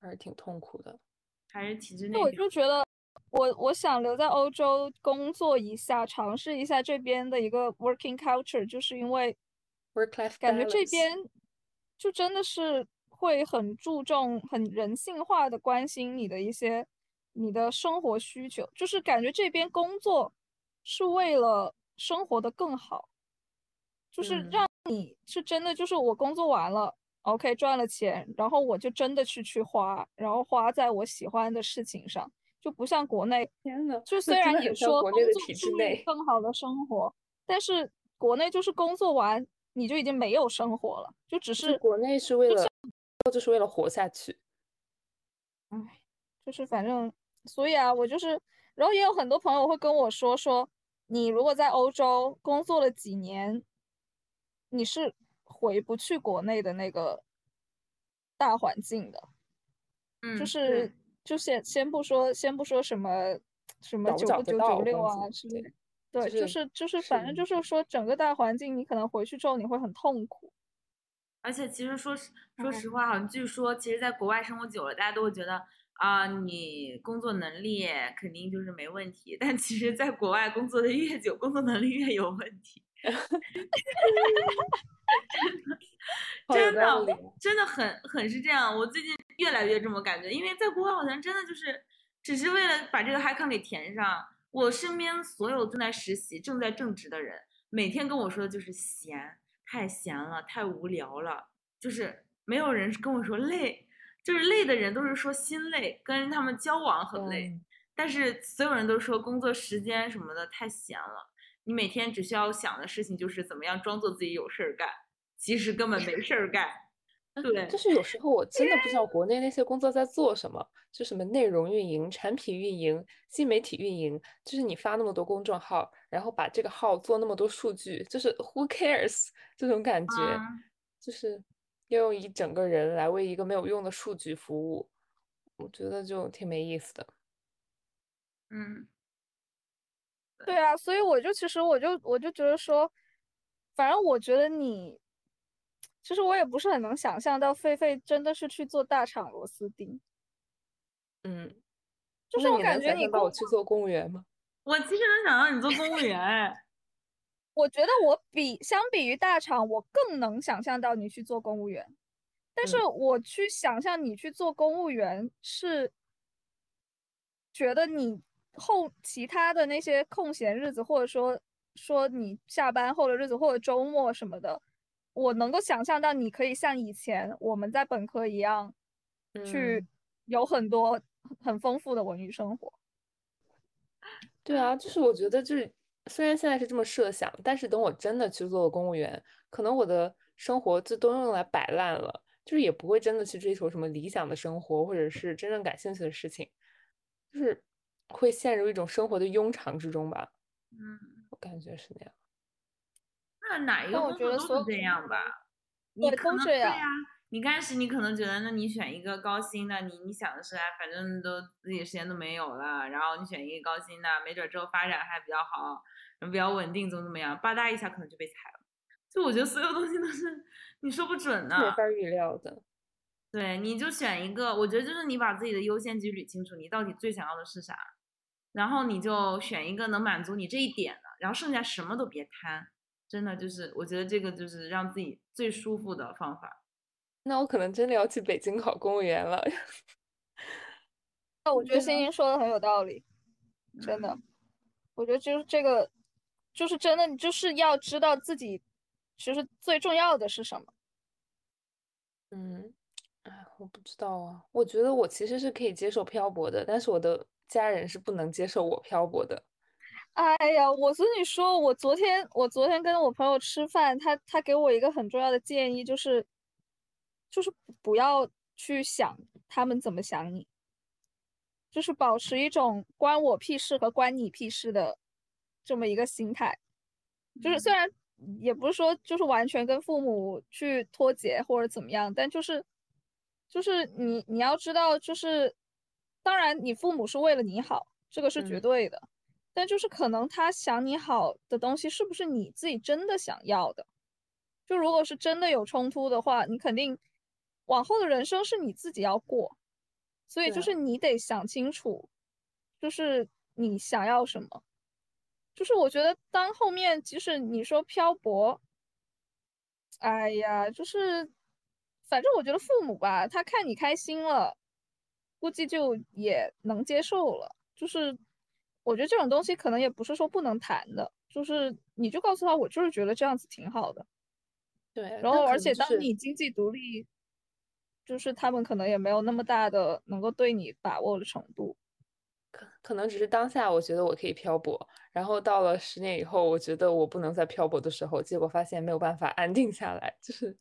B: 还是挺痛苦的。
A: 还是体制
C: 那我
A: 内比较
C: 就觉得，我我想留在欧洲工作一下，尝试一下这边的一个 working culture，就是因为
B: Work-life
C: 感觉这边就真的是会很注重、很人性化的关心你的一些你的生活需求，就是感觉这边工作是为了生活的更好，就是
B: 嗯
C: 让你是真的就是我工作完了。OK，赚了钱，然后我就真的去去花，然后花在我喜欢的事情上，就不像国内，
B: 天呐，
C: 就 虽然也说工作是为了
B: 制内。
C: 更好的生活，但是国内就是工作完你就已经没有生活了，就只
B: 是国内是为了，就是为了活下去。
C: 就是反正，所以啊，我就是，然后也有很多朋友会跟我说说，你如果在欧洲工作了几年，你是回不去国内的那个大环境的，
A: 嗯，
C: 就是就先先不说先不说什么什么九不九九六啊之类的，对，
B: 就
C: 就是是就是
B: 是
C: 反正就是说整个大环境，你可能回去之后你会很痛苦。
A: 而且其实说实说
C: 嗯
A: 实话，好像据说，其实在国外生活久了，大家都会觉得啊、你工作能力肯定就是没问题。但其实，在国外工作的越久，工作能力越有问题。真的
B: 道理啊
A: 真的很很是这样。我最近越来越这么感觉，因为在国外好像真的就是只是为了把这个嗨坑给填上。我身边所有正在实习、正在正职的人，每天跟我说的就是闲，太闲了，太无聊了，就是没有人跟我说累，就是累的人都是说心累，跟他们交往很累。
B: 嗯
A: 但是所有人都说工作时间什么的太闲了，你每天只需要想的事情就是怎么样装作自己有事儿干，其实根本没事儿干。对，
B: 就是有时候我真的不知道国内那些工作在做什么，就什么内容运营、产品运营、新媒体运营，就是你发那么多公众号，然后把这个号做那么多数据，就是 who cares 这种感觉，
A: 嗯
B: 就是要用一整个人来为一个没有用的数据服务，我觉得就挺没意思的。
A: 嗯，
C: 对。啊，所以我就其实我就我就觉得说，反正我觉得你，其实我也不是很能想象到狒狒真的是去做大厂螺丝钉，
B: 嗯，
C: 就是我感觉你
B: 想象到我去做公务员吗？
A: 我其实能想让你做公务员，哎，
C: 我觉得我比相比于大厂，我更能想象到你去做公务员，但是
B: 嗯。
C: 我去想象你去做公务员是觉得你后其他的那些空闲日子，或者说说你下班后的日子或者周末什么的，我能够想象到你可以像以前我们在本科一样，去
B: 嗯
C: 有很多很丰富的文娱生活。
B: 对啊，就是我觉得就是，虽然现在是这么设想，但是等我真的去做了公务员，可能我的生活就都用来摆烂了，就是也不会真的去追求什么理想的生活，或者是真正感兴趣的事情，就是会陷入一种生活的庸常之中吧，
A: 嗯，
B: 我感觉是那样。
A: 那哪一个
C: 我
A: 工作
C: 觉得
A: 都是这样吧？你可能对呀、你开始你可能觉得，那你选一个高薪的，你你想的是，哎，反正都自己时间都没有了，然后你选一个高薪的，没准之后发展还比较好，比较稳定，怎么怎么样，吧嗒一下可能就被裁了。就我觉得所有东西都是你说不准的，
B: 没法预料的。
A: 对，你就选一个，我觉得就是你把自己的优先级捋清楚，你到底最想要的是啥，然后你就选一个能满足你这一点的，然后剩下什么都别贪，真的就是我觉得这个就是让自己最舒服的方法。
B: 那我可能真的要去北京考公务员了。
C: 那我觉得
B: 对
C: 欣欣说的很有道理，真的，我觉得就是这个，就是真的，你就是要知道自己其实最重要的是什么。
B: 嗯，哎，我不知道啊。我觉得我其实是可以接受漂泊的，但是我的家人是不能接受我漂泊的。
C: 哎呀，我跟你说，我昨天我昨天跟我朋友吃饭，他他给我一个很重要的建议，就是就是不要去想他们怎么想你，就是保持一种关我屁事和关你屁事的这么一个心态。就是虽然也不是说就是完全跟父母去脱节或者怎么样，但就是就是你你要知道，就是当然你父母是为了你好，这个是绝
B: 嗯
C: 对的。但就是可能他想你好的东西，是不是你自己真的想要的？就如果是真的有冲突的话，你肯定往后的人生是你自己要过，所以就是你得想清楚，就是你想要什么。就是我觉得当后面即使你说漂泊，哎呀，就是反正我觉得父母吧，他看你开心了，估计就也能接受了。就是我觉得这种东西可能也不是说不能谈的，就是你就告诉他，我就是觉得这样子挺好的。
B: 对，
C: 然后，而且当你经济独立，就是他们可能也没有那么大的能够对你把握的程度。
B: 可可能只是当下我觉得我可以漂泊，然后到了十年以后，我觉得我不能再漂泊的时候，结果发现没有办法安定下来，就是，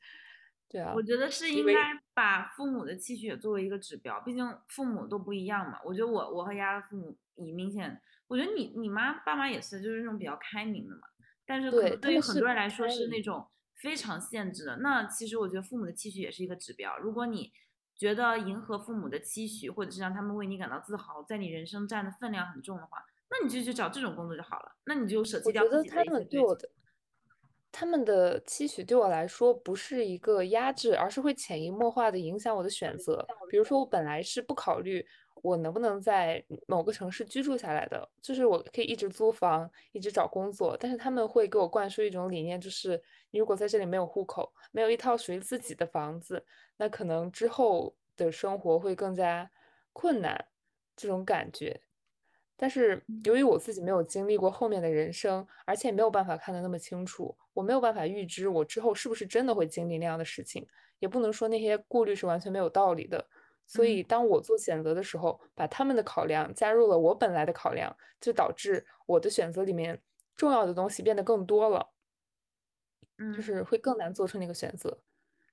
B: 对啊，
A: 我觉得是应该把父母的期许也作为一个指标，毕竟父母都不一样嘛。我觉得我我和丫的父母也明显，我觉得你你妈爸妈也是，就是那种比较开明的嘛。但是可
B: 对
A: 能对于很多人来说是那种非常限制的。那其实我觉得父母的期许也是一个指标。如果你觉得迎合父母的期许，或者是让他们为你感到自豪，在你人生占的分量很重的话，那你就去找这种工作就好了。那你就舍弃掉自己的一些追
B: 的，他们的期许对我来说不是一个压制，而是会潜移默化的影响我的选择。比如说，我本来是不考虑我能不能在某个城市居住下来的，就是我可以一直租房，一直找工作，但是他们会给我灌输一种理念，就是你如果在这里没有户口，没有一套属于自己的房子，那可能之后的生活会更加困难，这种感觉。但是由于我自己没有经历过后面的人生，而且也没有办法看得那么清楚，我没有办法预知我之后是不是真的会经历那样的事情，也不能说那些顾虑是完全没有道理的。所以当我做选择的时候，把他们的考量加入了我本来的考量，就导致我的选择里面重要的东西变得更多了，
A: 嗯，
B: 就是会更难做出那个选择。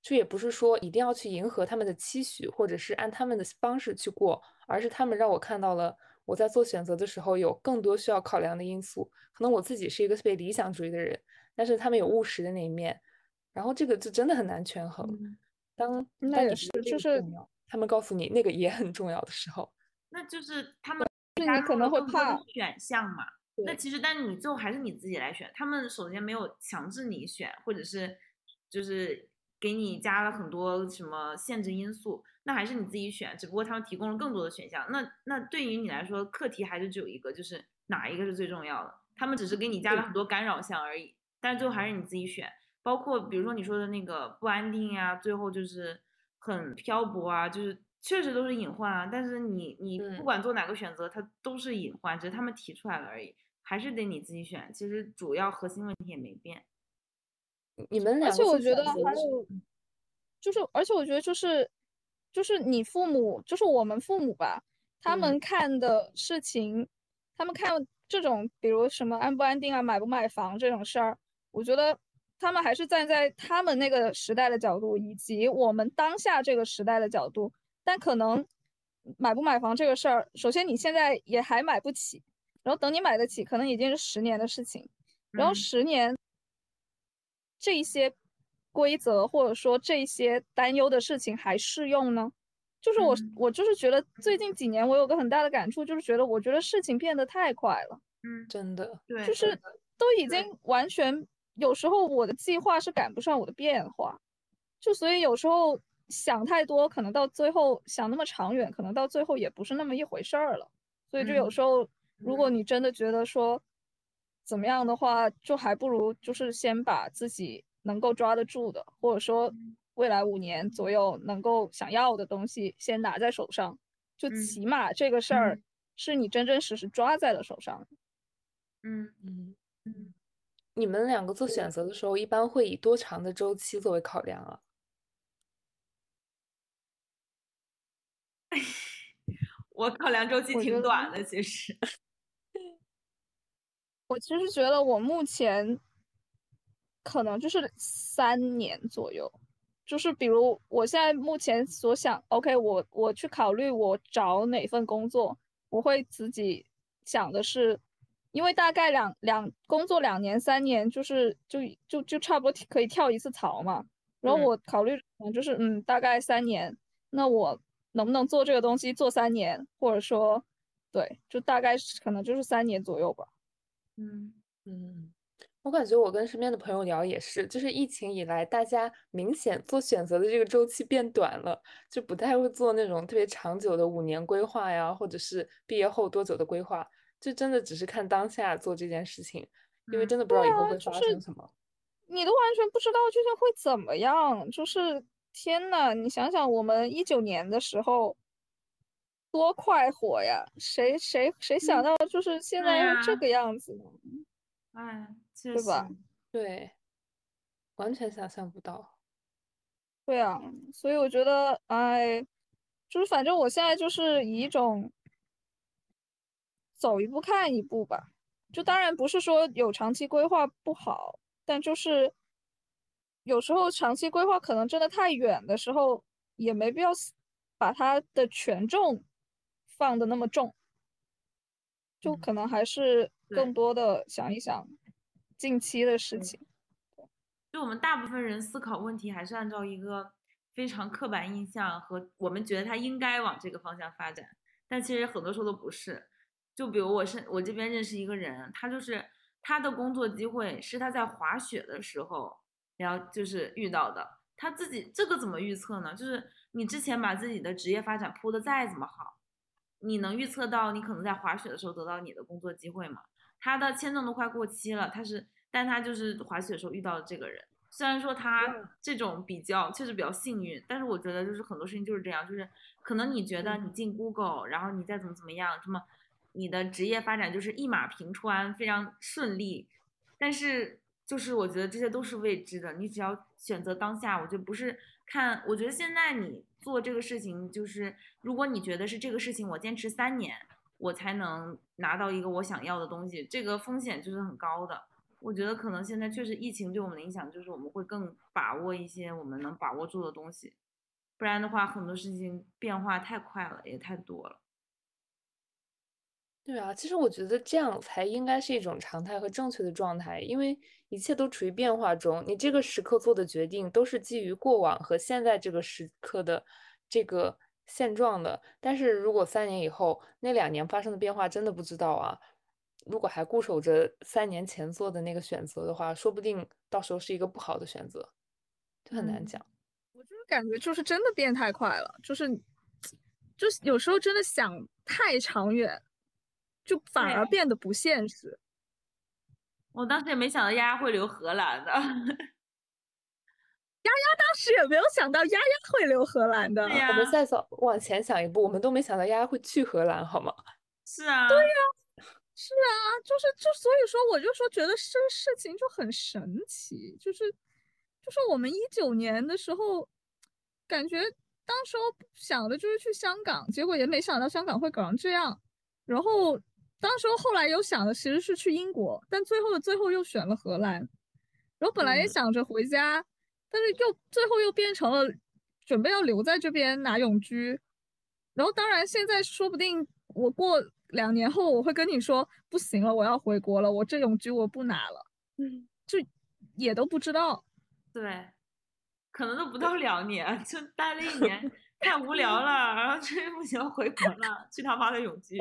B: 就也不是说一定要去迎合他们的期许，或者是按他们的方式去过，而是他们让我看到了我在做选择的时候有更多需要考量的因素。可能我自己是一个特别理想主义的人，但是他们有务实的那一面，然后这个就真的很难权衡。
A: 嗯
B: 当
C: 那也是就是
B: 他们告诉你那个也很重要的时候，
A: 那就是他们
C: 就是你可能会怕
A: 选项嘛。那其实，但是你最后还是你自己来选。他们首先没有强制你选，或者是就是给你加了很多什么限制因素，那还是你自己选。只不过他们提供了更多的选项。那那对于你来说，课题还是只有一个，就是哪一个是最重要的。他们只是给你加了很多干扰项而已，但是最后还是你自己选。包括比如说你说的那个不安定呀，最后就是很漂泊啊，就是确实都是隐患啊。但是你你不
B: 嗯
A: 管做哪个选择，它都是隐患，只是他们提出来了而已，还是得你自己选。其实主要核心问题也没变。
B: 你们两
C: 而且我觉得还有，就是而且我觉得就是就是你父母，就是我们父母吧，他
B: 嗯
C: 们看的事情，他们看这种比如什么安不安定啊、买不买房这种事儿，我觉得他们还是站在他们那个时代的角度，以及我们当下这个时代的角度。但可能买不买房这个事儿，首先你现在也还买不起，然后等你买得起，可能已经是十年的事情，然后
A: 嗯
C: 十年。这些规则或者说这些担忧的事情还适用呢？就是我
A: 嗯。
C: 我就是觉得最近几年我有个很大的感触，就是觉得我觉得事情变得太快了。
A: 嗯，
B: 真的，
A: 对，
C: 就是都已经完全，有时候我的计划是赶不上我的变化，就所以有时候想太多，可能到最后想那么长远，可能到最后也不是那么一回事儿了。所以就有
A: 嗯。
C: 时候，如果
A: 嗯。
C: 你真的觉得说怎么样的话，就还不如就是先把自己能够抓得住的，或者说
A: 嗯
C: 未来五年左右能够想要的东西先拿在手上，就
A: 嗯
C: 起码这个事儿
A: 嗯
C: 是你真真实实抓在了手上。
A: 嗯
B: 嗯。
A: 嗯，
B: 你们两个做选择的时候，一般会以多长的周期作为考量啊？
A: 我考量周期挺短的，其实。
C: 我其实觉得我目前可能就是三年左右，就是比如我现在目前所想，OK，我我去考虑我找哪份工作，我会自己想的是，因为大概两两工作两年三年，就是就就就差不多可以跳一次槽嘛。然后我考虑可能就是嗯，大概三年，那我能不能做这个东西做三年，或者说对，就大概可能就是三年左右吧。
A: 嗯
B: 嗯，我感觉我跟身边的朋友聊也是，就是疫情以来，大家明显做选择的这个周期变短了，就不太会做那种特别长久的五年规划呀，或者是毕业后多久的规划，就真的只是看当下做这件事情，因为
A: 嗯
B: 真的不知道以后会发
C: 啊就是
B: 生什么。
C: 你都完全不知道究竟会怎么样，就是天呐，你想想我们一九年的时候多快活呀，谁谁谁想
A: 嗯
C: 到就是现在是这个样子呢？
A: 哎，确
C: 对吧
B: 对，完全想象不到。
C: 对啊，所以我觉得，哎，就是反正我现在就是以一种走一步看一步吧。就当然不是说有长期规划不好，但就是有时候长期规划可能真的太远的时候，也没必要把它的权重放的那么重，就
A: 嗯
C: 可能还是更多的想一想近期的事
A: 对
C: 情。
A: 就我们大部分人思考问题还是按照一个非常刻板印象和我们觉得他应该往这个方向发展，但其实很多时候都不是。就比如我是我这边认识一个人，他就是他的工作机会是他在滑雪的时候，然后就是遇到的。他自己这个怎么预测呢？就是你之前把自己的职业发展铺的再怎么好，你能预测到你可能在滑雪的时候得到你的工作机会吗？他的签证都快过期了，他是，但他就是滑雪的时候遇到的这个人。虽然说他这种比较确实比较幸运，但是我觉得就是很多事情就是这样，就是可能你觉得你进 Google，然后你再怎么怎么样，什么你的职业发展就是一马平川，非常顺利，但是就是我觉得这些都是未知的，你只要选择当下，我觉得不是看，我觉得现在你做这个事情，就是如果你觉得是这个事情，我坚持三年，我才能拿到一个我想要的东西，这个风险就是很高的。我觉得可能现在确实疫情对我们的影响，就是我们会更把握一些我们能把握住的东西，不然的话，很多事情变化太快了，也太多了。
B: 对啊，其实我觉得这样才应该是一种常态和正确的状态，因为一切都处于变化中，你这个时刻做的决定都是基于过往和现在这个时刻的这个现状的。但是如果三年以后那两年发生的变化真的不知道啊，如果还固守着三年前做的那个选择的话，说不定到时候是一个不好的选择，就很难
A: 嗯
B: 讲。
C: 我就是感觉就是真的变太快了，就是就是有时候真的想太长远，就反而变得不现实。
A: 我当时也没想到丫丫会留荷兰的，丫丫
C: 当时也没有想到丫丫会留荷兰的。
B: 我们再走往前想一步，我们都没想到丫丫会去荷兰，好吗？
A: 是啊，对呀、
C: 是啊，就是就所以说，我就说觉得这事情就很神奇，就是就是我们一九年的时候，感觉当时候想的就是去香港，结果也没想到香港会搞成这样。然后当时候后来有想的其实是去英国，但最后的最后又选了荷兰。然后本来也
B: 嗯
C: 想着回家，但是又最后又变成了准备要留在这边拿永居。然后当然现在说不定我过两年后我会跟你说不行了，我要回国了，我这永居我不拿了，
B: 嗯，
C: 就也都不知道。
A: 对，可能都不到两年，就待了一年，太无聊了，然后这不行，回国了，去他妈的永居。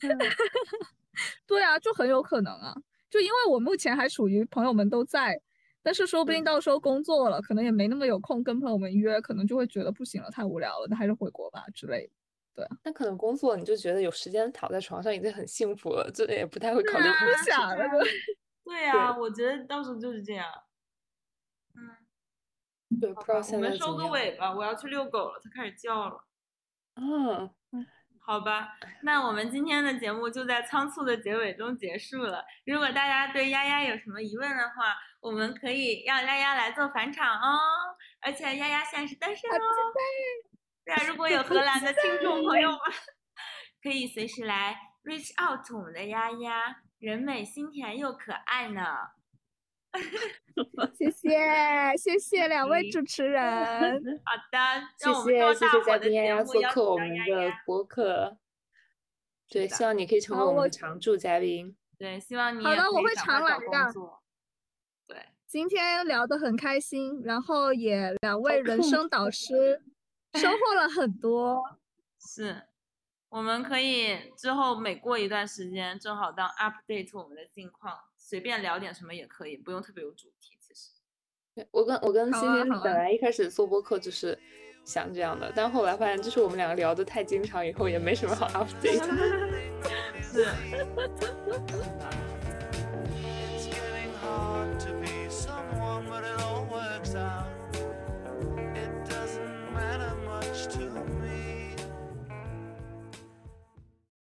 C: 对啊，就很有可能啊，就因为我目前还属于朋友们都在，但是说不定到时候工作了，可能也没那么有空跟朋友们约，可能就会觉得不行了，太无聊了，那还是回国吧之类的。对，
B: 那可能工作你就觉得有时间躺在床上已经很幸福了，就也不太会考虑回
C: 不想了。
A: 对呀，我觉得到时候就是这样。
B: 嗯，对，不知道现在
A: 我们收个尾吧，我要去遛狗了，它开始叫了。
B: 嗯。
A: 好吧，那我们今天的节目就在仓促的结尾中结束了。如果大家对丫丫有什么疑问的话，我们可以让丫丫来做返场哦。而且丫丫现在是单身哦。对啊，如果有荷兰的听众朋友们，可以随时来 reach out 我们的丫丫，人美心甜又可爱呢。
C: 谢谢谢谢两位主持人。
A: 好的，
B: 谢谢谢谢嘉宾丫丫做客我们的博客。对，希望你可以成为我们的常驻嘉宾。
A: 对，希望你
C: 好的，我会常来的。
A: 对，
C: 今天聊得很开心，然后也两位人生导师收获了很多。
A: 是，我们可以之后每过一段时间，正好当 update 我们的近况。随便聊点什么也可以，不用特别有主题。其实，
B: 我跟我跟欣欣本来一开始做播客就是想这样的，但后来发现，就是我们两个聊的太经常，以后也没什么好 update。
A: 是。